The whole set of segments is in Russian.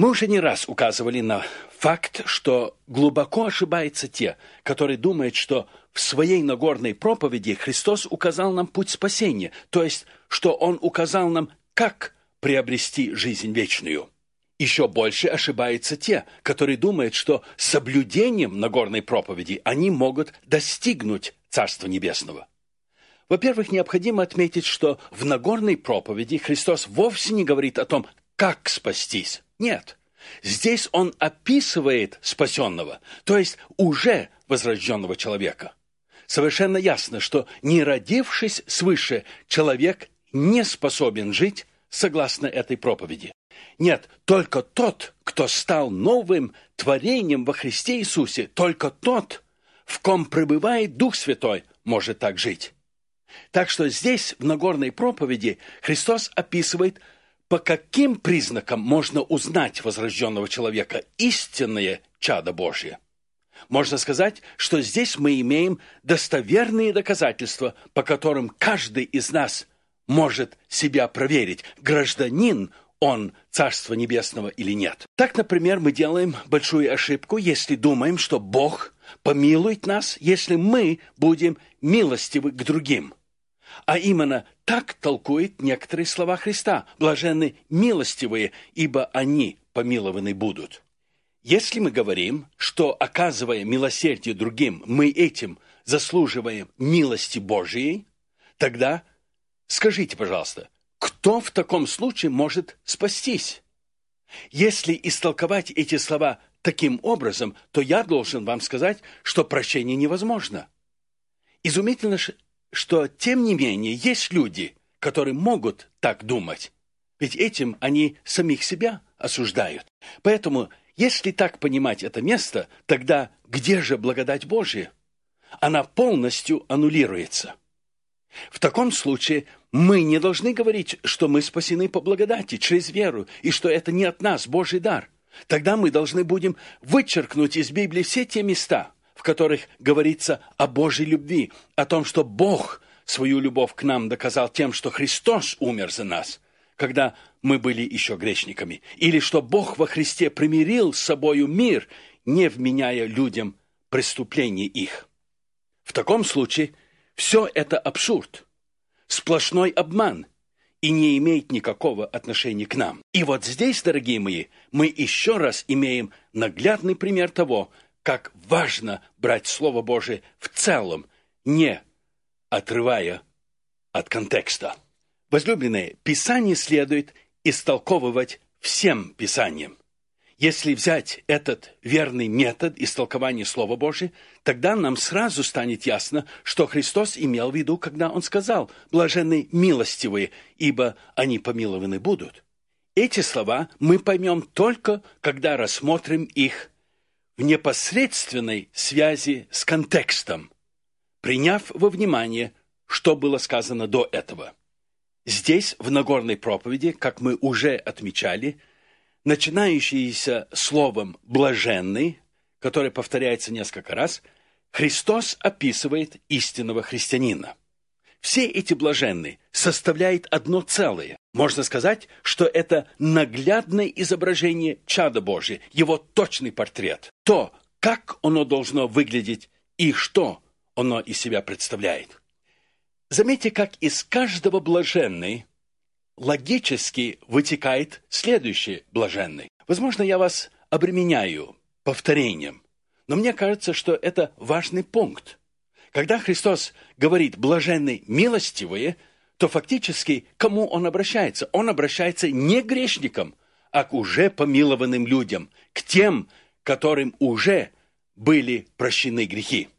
Мы уже не раз указывали на факт, что глубоко ошибаются те, которые думают, что в своей Нагорной проповеди Христос указал нам путь спасения, то есть, что Он указал нам, как приобрести жизнь вечную. Еще больше ошибаются те, которые думают, что соблюдением Нагорной проповеди они могут достигнуть Царства Небесного. Во-первых, необходимо отметить, что в Нагорной проповеди Христос вовсе не говорит о том, как спастись. Нет. Здесь он описывает спасенного, то есть уже возрожденного человека. Совершенно ясно, что не родившись свыше, человек не способен жить согласно этой проповеди. Нет, только тот, кто стал новым творением во Христе Иисусе, только тот, в ком пребывает Дух Святой, может так жить. Так что здесь, в Нагорной проповеди, Христос описывает по каким признакам можно узнать возрожденного человека истинное чадо Божье? Можно сказать, что здесь мы имеем достоверные доказательства, по которым каждый из нас может себя проверить, гражданин он Царства Небесного или нет. Так, например, мы делаем большую ошибку, если думаем, что Бог помилует нас, если мы будем милостивы к другим – а именно так толкует некоторые слова Христа. Блаженны милостивые, ибо они помилованы будут. Если мы говорим, что, оказывая милосердие другим, мы этим заслуживаем милости Божией, тогда скажите, пожалуйста, кто в таком случае может спастись? Если истолковать эти слова таким образом, то я должен вам сказать, что прощение невозможно. Изумительно, что, тем не менее, есть люди, которые могут так думать. Ведь этим они самих себя осуждают. Поэтому, если так понимать это место, тогда где же благодать Божия? Она полностью аннулируется. В таком случае мы не должны говорить, что мы спасены по благодати, через веру, и что это не от нас Божий дар. Тогда мы должны будем вычеркнуть из Библии все те места – в которых говорится о Божьей любви, о том, что Бог свою любовь к нам доказал тем, что Христос умер за нас, когда мы были еще грешниками, или что Бог во Христе примирил с собою мир, не вменяя людям преступлений их. В таком случае все это абсурд, сплошной обман и не имеет никакого отношения к нам. И вот здесь, дорогие мои, мы еще раз имеем наглядный пример того, как важно брать Слово Божие в целом, не отрывая от контекста. Возлюбленные, Писание следует истолковывать всем Писанием. Если взять этот верный метод истолкования Слова Божия, тогда нам сразу станет ясно, что Христос имел в виду, когда Он сказал «блаженны милостивые, ибо они помилованы будут». Эти слова мы поймем только, когда рассмотрим их в непосредственной связи с контекстом, приняв во внимание, что было сказано до этого. Здесь, в Нагорной проповеди, как мы уже отмечали, начинающийся словом «блаженный», которое повторяется несколько раз, Христос описывает истинного христианина. Все эти блаженные составляют одно целое. Можно сказать, что это наглядное изображение чада Божия, его точный портрет. То, как оно должно выглядеть и что оно из себя представляет. Заметьте, как из каждого блаженной логически вытекает следующий блаженный. Возможно, я вас обременяю повторением, но мне кажется, что это важный пункт. Когда Христос говорит «блаженны милостивые», то фактически кому он обращается? Он обращается не к грешникам, а к уже помилованным людям, к тем, которым уже были прощены грехи.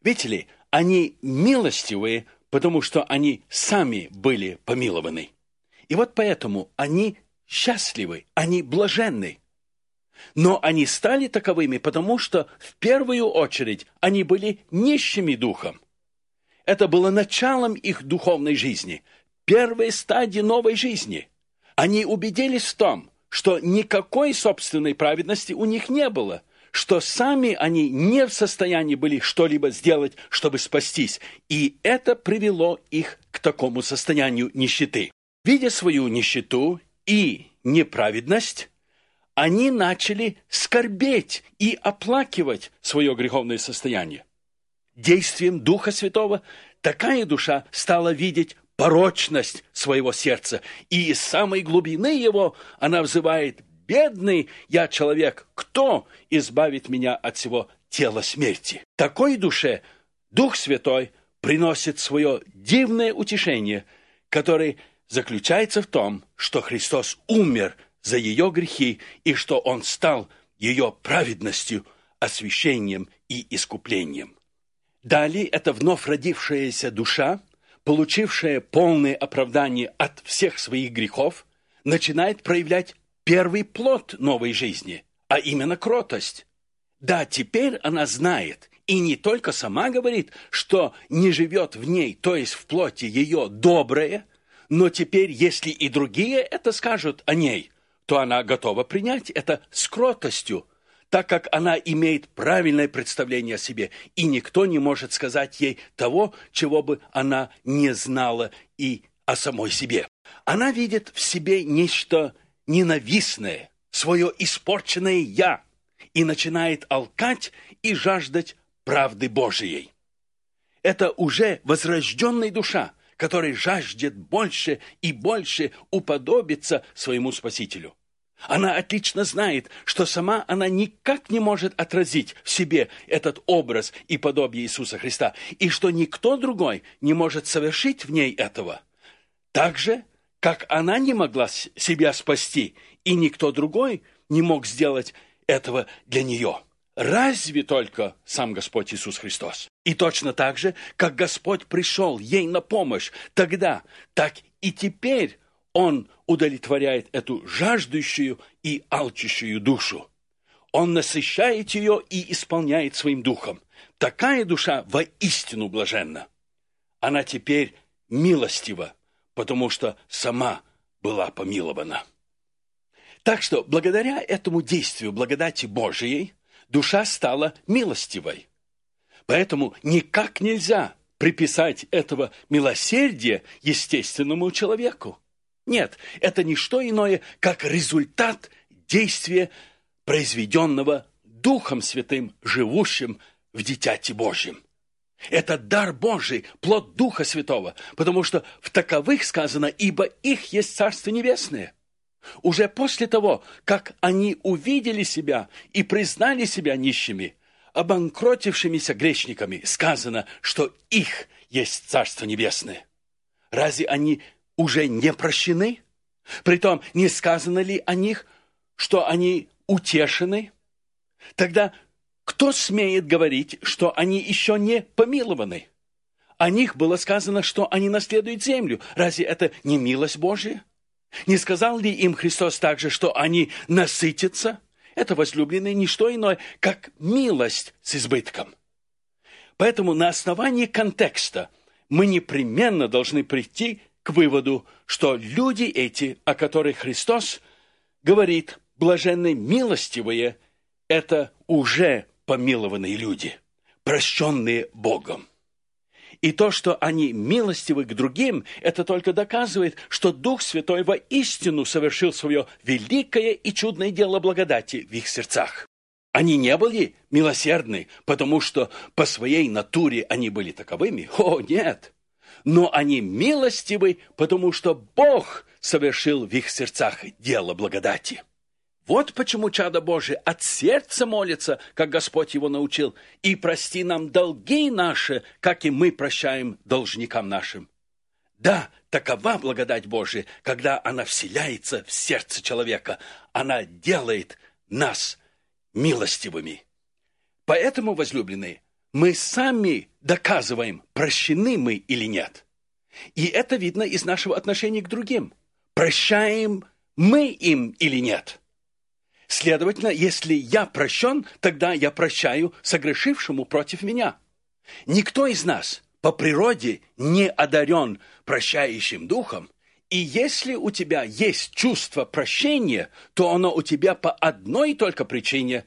Видите ли, они милостивые, потому что они сами были помилованы. И вот поэтому они счастливы, они блаженны. Но они стали таковыми, потому что в первую очередь они были нищими духом. Это было началом их духовной жизни, первой стадии новой жизни. Они убедились в том, что никакой собственной праведности у них не было, что сами они не в состоянии были что-либо сделать, чтобы спастись, и это привело их к такому состоянию нищеты. Видя свою нищету и неправедность, они начали скорбеть и оплакивать свое греховное состояние. Действием Духа Святого такая душа стала видеть порочность своего сердца, и из самой глубины его она взывает «Бедный я человек, кто избавит меня от всего тела смерти?» Такой душе Дух Святой приносит свое дивное утешение, которое заключается в том, что Христос умер за ее грехи и что Он стал ее праведностью, освящением и искуплением. Далее эта вновь родившаяся душа, получившая полное оправдание от всех своих грехов, начинает проявлять первый плод новой жизни, а именно кротость. Да, теперь она знает, и не только сама говорит, что не живет в ней, то есть в плоти ее доброе, но теперь, если и другие это скажут о ней, то она готова принять это с кротостью, так как она имеет правильное представление о себе, и никто не может сказать ей того, чего бы она не знала и о самой себе. Она видит в себе нечто ненавистное, свое испорченное «я», и начинает алкать и жаждать правды Божией. Это уже возрожденная душа, которая жаждет больше и больше уподобиться своему Спасителю. Она отлично знает, что сама она никак не может отразить в себе этот образ и подобие Иисуса Христа, и что никто другой не может совершить в ней этого. Так же, как она не могла себя спасти, и никто другой не мог сделать этого для нее. Разве только сам Господь Иисус Христос. И точно так же, как Господь пришел ей на помощь тогда, так и теперь Он удовлетворяет эту жаждущую и алчущую душу. Он насыщает ее и исполняет своим духом. Такая душа воистину блаженна. Она теперь милостива, потому что сама была помилована. Так что благодаря этому действию благодати Божией душа стала милостивой. Поэтому никак нельзя приписать этого милосердия естественному человеку. Нет, это не что иное, как результат действия, произведенного Духом Святым, живущим в Дитяти Божьем. Это дар Божий, плод Духа Святого, потому что в таковых сказано, ибо их есть Царство Небесное. Уже после того, как они увидели себя и признали себя нищими, обанкротившимися грешниками, сказано, что их есть Царство Небесное. Разве они уже не прощены? Притом, не сказано ли о них, что они утешены? Тогда кто смеет говорить, что они еще не помилованы? О них было сказано, что они наследуют землю. Разве это не милость Божия? Не сказал ли им Христос также, что они насытятся? Это, возлюбленные, не что иное, как милость с избытком. Поэтому на основании контекста мы непременно должны прийти к выводу, что люди эти, о которых Христос говорит, блаженны милостивые, это уже помилованные люди, прощенные Богом. И то, что они милостивы к другим, это только доказывает, что Дух Святой воистину совершил свое великое и чудное дело благодати в их сердцах. Они не были милосердны, потому что по своей натуре они были таковыми. О, нет! Но они милостивы, потому что Бог совершил в их сердцах дело благодати. Вот почему чадо Божие от сердца молится, как Господь его научил, и прости нам долги наши, как и мы прощаем должникам нашим. Да, такова благодать Божия, когда она вселяется в сердце человека. Она делает нас милостивыми. Поэтому, возлюбленные, мы сами доказываем, прощены мы или нет. И это видно из нашего отношения к другим. Прощаем мы им или нет. Следовательно, если я прощен, тогда я прощаю согрешившему против меня. Никто из нас по природе не одарен прощающим духом, и если у тебя есть чувство прощения, то оно у тебя по одной только причине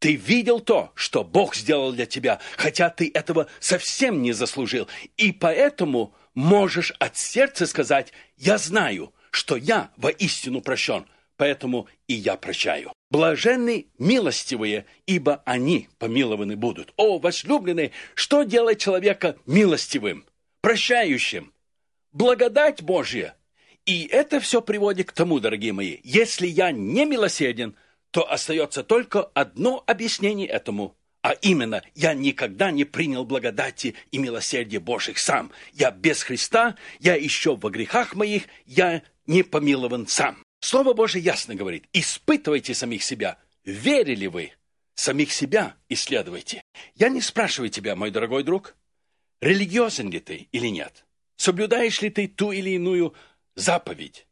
ты видел то, что Бог сделал для тебя, хотя ты этого совсем не заслужил. И поэтому можешь от сердца сказать, я знаю, что я воистину прощен, поэтому и я прощаю. Блаженны милостивые, ибо они помилованы будут. О, возлюбленные, что делает человека милостивым, прощающим? Благодать Божья. И это все приводит к тому, дорогие мои, если я не милосерден, то остается только одно объяснение этому – а именно, я никогда не принял благодати и милосердия Божьих сам. Я без Христа, я еще во грехах моих, я не помилован сам. Слово Божие ясно говорит, испытывайте самих себя, верили вы, самих себя исследуйте. Я не спрашиваю тебя, мой дорогой друг, религиозен ли ты или нет, соблюдаешь ли ты ту или иную заповедь,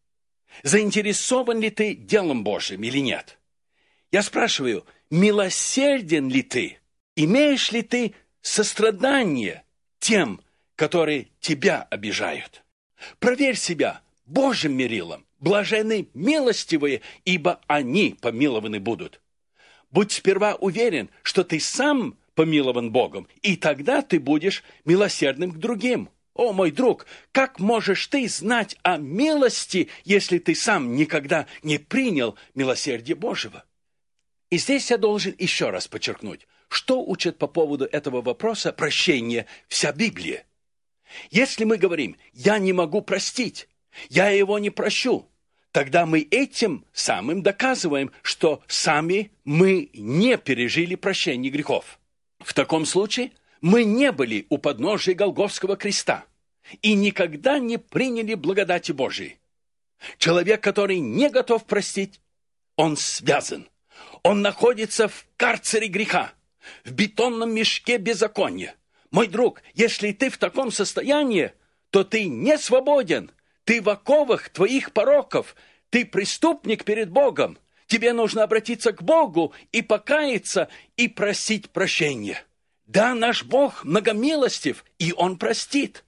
заинтересован ли ты делом Божьим или нет. Я спрашиваю, милосерден ли ты, имеешь ли ты сострадание тем, которые тебя обижают. Проверь себя Божьим мерилом, блаженны милостивые, ибо они помилованы будут. Будь сперва уверен, что ты сам помилован Богом, и тогда ты будешь милосердным к другим. О, мой друг, как можешь ты знать о милости, если ты сам никогда не принял милосердие Божьего? И здесь я должен еще раз подчеркнуть, что учит по поводу этого вопроса прощения вся Библия. Если мы говорим «я не могу простить», «я его не прощу», тогда мы этим самым доказываем, что сами мы не пережили прощение грехов. В таком случае мы не были у подножия Голговского креста и никогда не приняли благодати Божией. Человек, который не готов простить, он связан. Он находится в карцере греха, в бетонном мешке беззакония. Мой друг, если ты в таком состоянии, то ты не свободен – ты в оковах твоих пороков. Ты преступник перед Богом. Тебе нужно обратиться к Богу и покаяться, и просить прощения. Да, наш Бог многомилостив, и Он простит.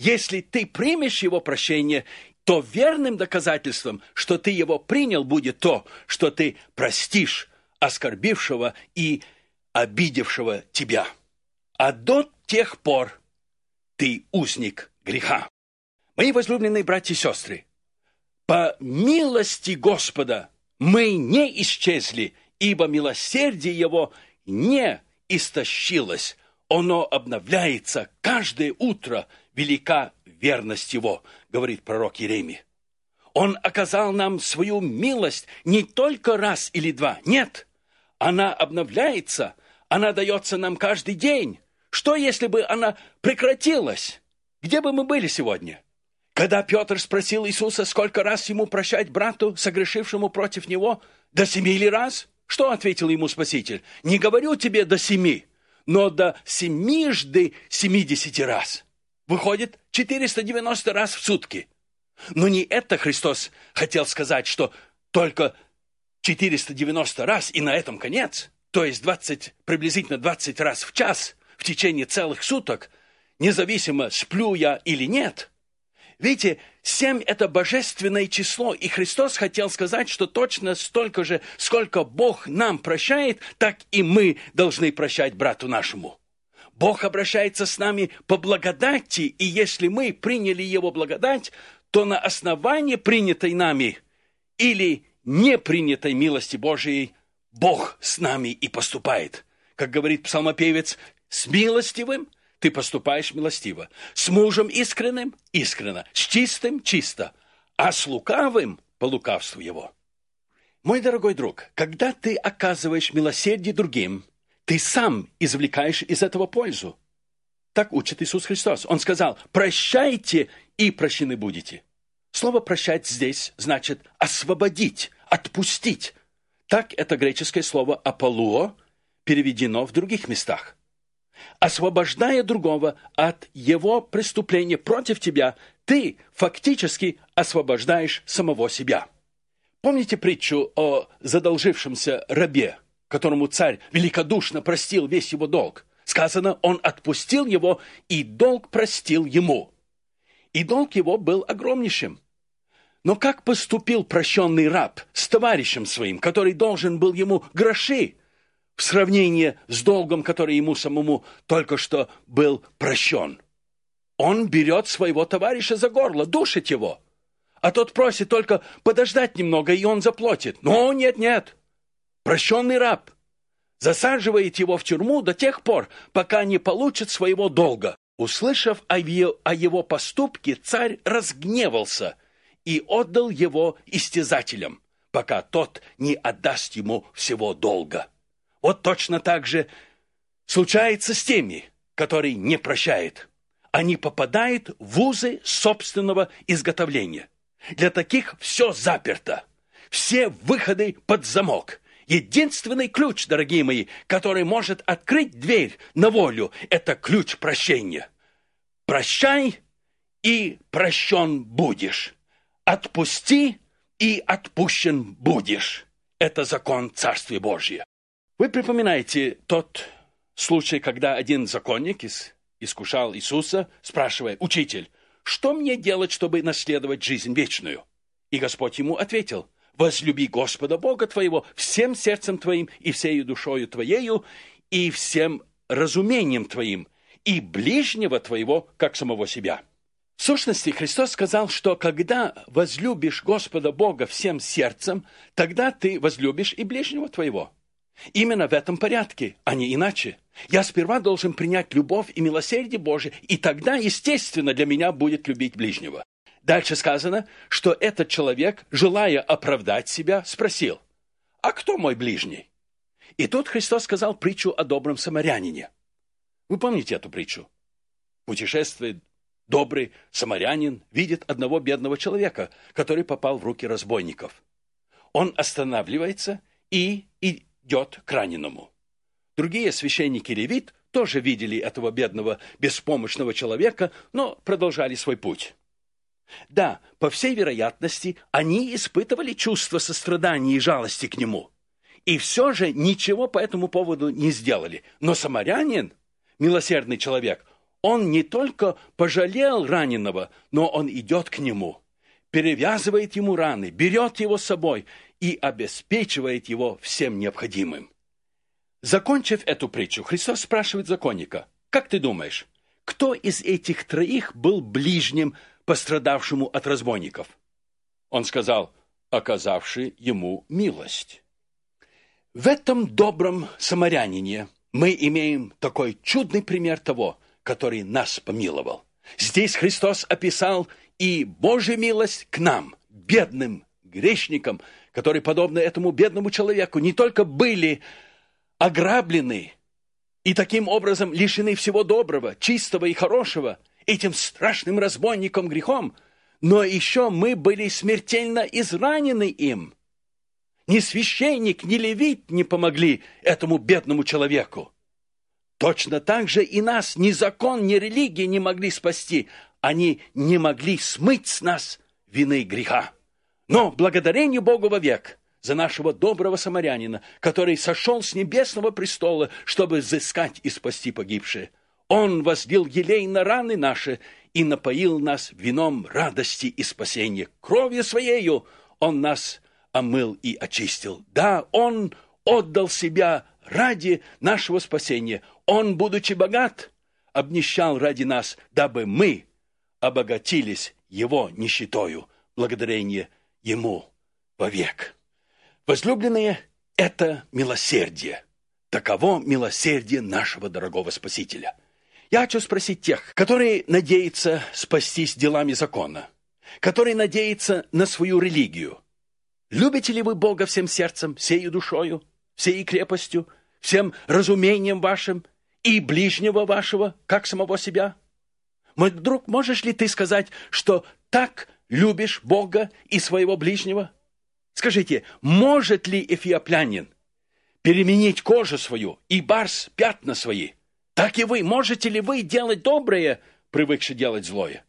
Если ты примешь Его прощение, то верным доказательством, что ты его принял, будет то, что ты простишь оскорбившего и обидевшего тебя. А до тех пор ты узник греха. Мои возлюбленные братья и сестры, по милости Господа мы не исчезли, ибо милосердие Его не истощилось. Оно обновляется каждое утро, велика верность Его, говорит пророк Иеремия. Он оказал нам свою милость не только раз или два, нет. Она обновляется, она дается нам каждый день. Что, если бы она прекратилась? Где бы мы были сегодня? Когда Петр спросил Иисуса, сколько раз ему прощать брату, согрешившему против него, до семи или раз, что ответил ему Спаситель? Не говорю тебе до семи, но до семижды семидесяти раз. Выходит, 490 раз в сутки. Но не это Христос хотел сказать, что только 490 раз и на этом конец, то есть 20, приблизительно 20 раз в час в течение целых суток, независимо, сплю я или нет – Видите, семь – это божественное число, и Христос хотел сказать, что точно столько же, сколько Бог нам прощает, так и мы должны прощать брату нашему. Бог обращается с нами по благодати, и если мы приняли Его благодать, то на основании принятой нами или не принятой милости Божией Бог с нами и поступает. Как говорит псалмопевец, с милостивым – ты поступаешь милостиво. С мужем искренним – искренно, с чистым – чисто, а с лукавым – по лукавству его. Мой дорогой друг, когда ты оказываешь милосердие другим, ты сам извлекаешь из этого пользу. Так учит Иисус Христос. Он сказал, прощайте и прощены будете. Слово «прощать» здесь значит освободить, отпустить. Так это греческое слово «аполуо» переведено в других местах освобождая другого от его преступления против тебя, ты фактически освобождаешь самого себя. Помните притчу о задолжившемся рабе, которому царь великодушно простил весь его долг? Сказано, он отпустил его, и долг простил ему. И долг его был огромнейшим. Но как поступил прощенный раб с товарищем своим, который должен был ему гроши в сравнении с долгом, который ему самому только что был прощен. Он берет своего товарища за горло, душит его. А тот просит только подождать немного, и он заплатит. Но нет, нет. Прощенный раб засаживает его в тюрьму до тех пор, пока не получит своего долга. Услышав о его поступке, царь разгневался и отдал его истязателям, пока тот не отдаст ему всего долга. Вот точно так же случается с теми, которые не прощают. Они попадают в узы собственного изготовления. Для таких все заперто. Все выходы под замок. Единственный ключ, дорогие мои, который может открыть дверь на волю, это ключ прощения. Прощай, и прощен будешь. Отпусти, и отпущен будешь. Это закон Царствия Божия. Вы припоминаете тот случай, когда один законник искушал Иисуса, спрашивая, «Учитель, что мне делать, чтобы наследовать жизнь вечную?» И Господь ему ответил, «Возлюби Господа Бога твоего всем сердцем твоим и всею душою твоею и всем разумением твоим, и ближнего твоего, как самого себя». В сущности, Христос сказал, что когда возлюбишь Господа Бога всем сердцем, тогда ты возлюбишь и ближнего твоего. Именно в этом порядке, а не иначе. Я сперва должен принять любовь и милосердие Божие, и тогда, естественно, для меня будет любить ближнего. Дальше сказано, что этот человек, желая оправдать себя, спросил, «А кто мой ближний?» И тут Христос сказал притчу о добром самарянине. Вы помните эту притчу? Путешествует добрый самарянин, видит одного бедного человека, который попал в руки разбойников. Он останавливается и, идет к раненому. Другие священники левит тоже видели этого бедного, беспомощного человека, но продолжали свой путь. Да, по всей вероятности, они испытывали чувство сострадания и жалости к нему. И все же ничего по этому поводу не сделали. Но самарянин, милосердный человек, он не только пожалел раненого, но он идет к нему, перевязывает ему раны, берет его с собой и обеспечивает его всем необходимым. Закончив эту притчу, Христос спрашивает законника, «Как ты думаешь, кто из этих троих был ближним пострадавшему от разбойников?» Он сказал, оказавший ему милость. В этом добром самарянине мы имеем такой чудный пример того, который нас помиловал. Здесь Христос описал и Божью милость к нам, бедным грешникам, которые, подобно этому бедному человеку, не только были ограблены и таким образом лишены всего доброго, чистого и хорошего этим страшным разбойником грехом, но еще мы были смертельно изранены им. Ни священник, ни левит не помогли этому бедному человеку. Точно так же и нас ни закон, ни религия не могли спасти. Они не могли смыть с нас вины греха. Но благодарение Богу вовек за нашего доброго самарянина, который сошел с небесного престола, чтобы взыскать и спасти погибшие. Он возлил елей на раны наши и напоил нас вином радости и спасения. Кровью своею он нас омыл и очистил. Да, он отдал себя ради нашего спасения. Он, будучи богат, обнищал ради нас, дабы мы обогатились его нищетою, благодарение ему вовек. Возлюбленные, это милосердие. Таково милосердие нашего дорогого Спасителя. Я хочу спросить тех, которые надеются спастись делами закона, которые надеются на свою религию. Любите ли вы Бога всем сердцем, всей душою, всей крепостью, всем разумением вашим и ближнего вашего, как самого себя? Мой друг, можешь ли ты сказать, что так любишь Бога и своего ближнего? Скажите, может ли эфиоплянин переменить кожу свою и барс пятна свои? Так и вы, можете ли вы делать доброе, привыкши делать злое?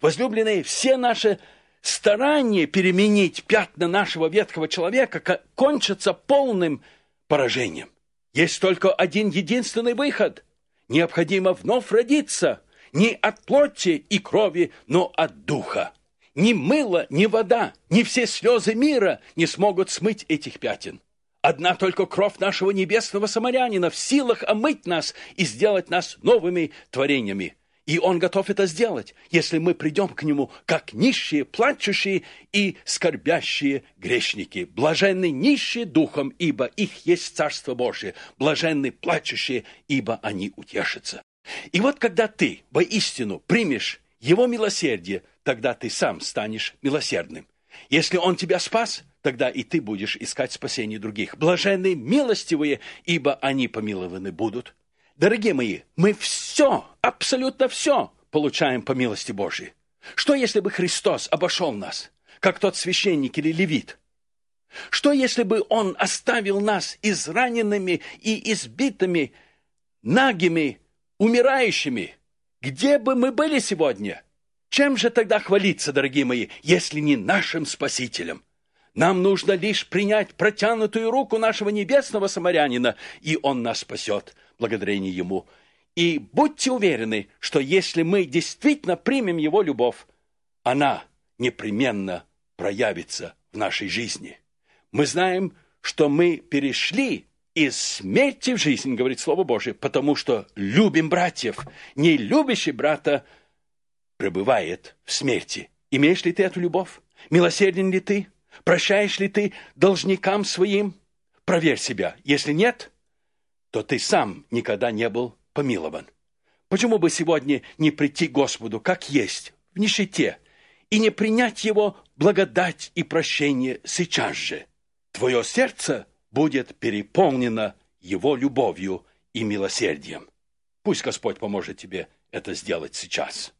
Возлюбленные, все наши старания переменить пятна нашего ветхого человека кончатся полным поражением. Есть только один единственный выход. Необходимо вновь родиться не от плоти и крови, но от духа. Ни мыло, ни вода, ни все слезы мира не смогут смыть этих пятен. Одна только кровь нашего небесного самарянина в силах омыть нас и сделать нас новыми творениями. И Он готов это сделать, если мы придем к Нему как нищие, плачущие и скорбящие грешники. Блаженны нищие духом, ибо их есть Царство Божие. Блаженны плачущие, ибо они утешатся. И вот когда ты воистину примешь Его милосердие, тогда ты сам станешь милосердным. Если Он тебя спас, тогда и ты будешь искать спасение других. Блаженны милостивые, ибо они помилованы будут. Дорогие мои, мы все, абсолютно все получаем по милости Божьей. Что, если бы Христос обошел нас, как тот священник или левит? Что, если бы Он оставил нас израненными и избитыми, нагими, умирающими? Где бы мы были сегодня? Чем же тогда хвалиться, дорогие мои, если не нашим Спасителем? Нам нужно лишь принять протянутую руку нашего небесного самарянина, и он нас спасет, благодарение ему. И будьте уверены, что если мы действительно примем его любовь, она непременно проявится в нашей жизни. Мы знаем, что мы перешли из смерти в жизнь, говорит Слово Божие, потому что любим братьев. Не любящий брата пребывает в смерти. Имеешь ли ты эту любовь? Милосерден ли ты? Прощаешь ли ты должникам своим? Проверь себя. Если нет, то ты сам никогда не был помилован. Почему бы сегодня не прийти к Господу, как есть, в нищете, и не принять Его благодать и прощение сейчас же? Твое сердце будет переполнено Его любовью и милосердием. Пусть Господь поможет тебе это сделать сейчас.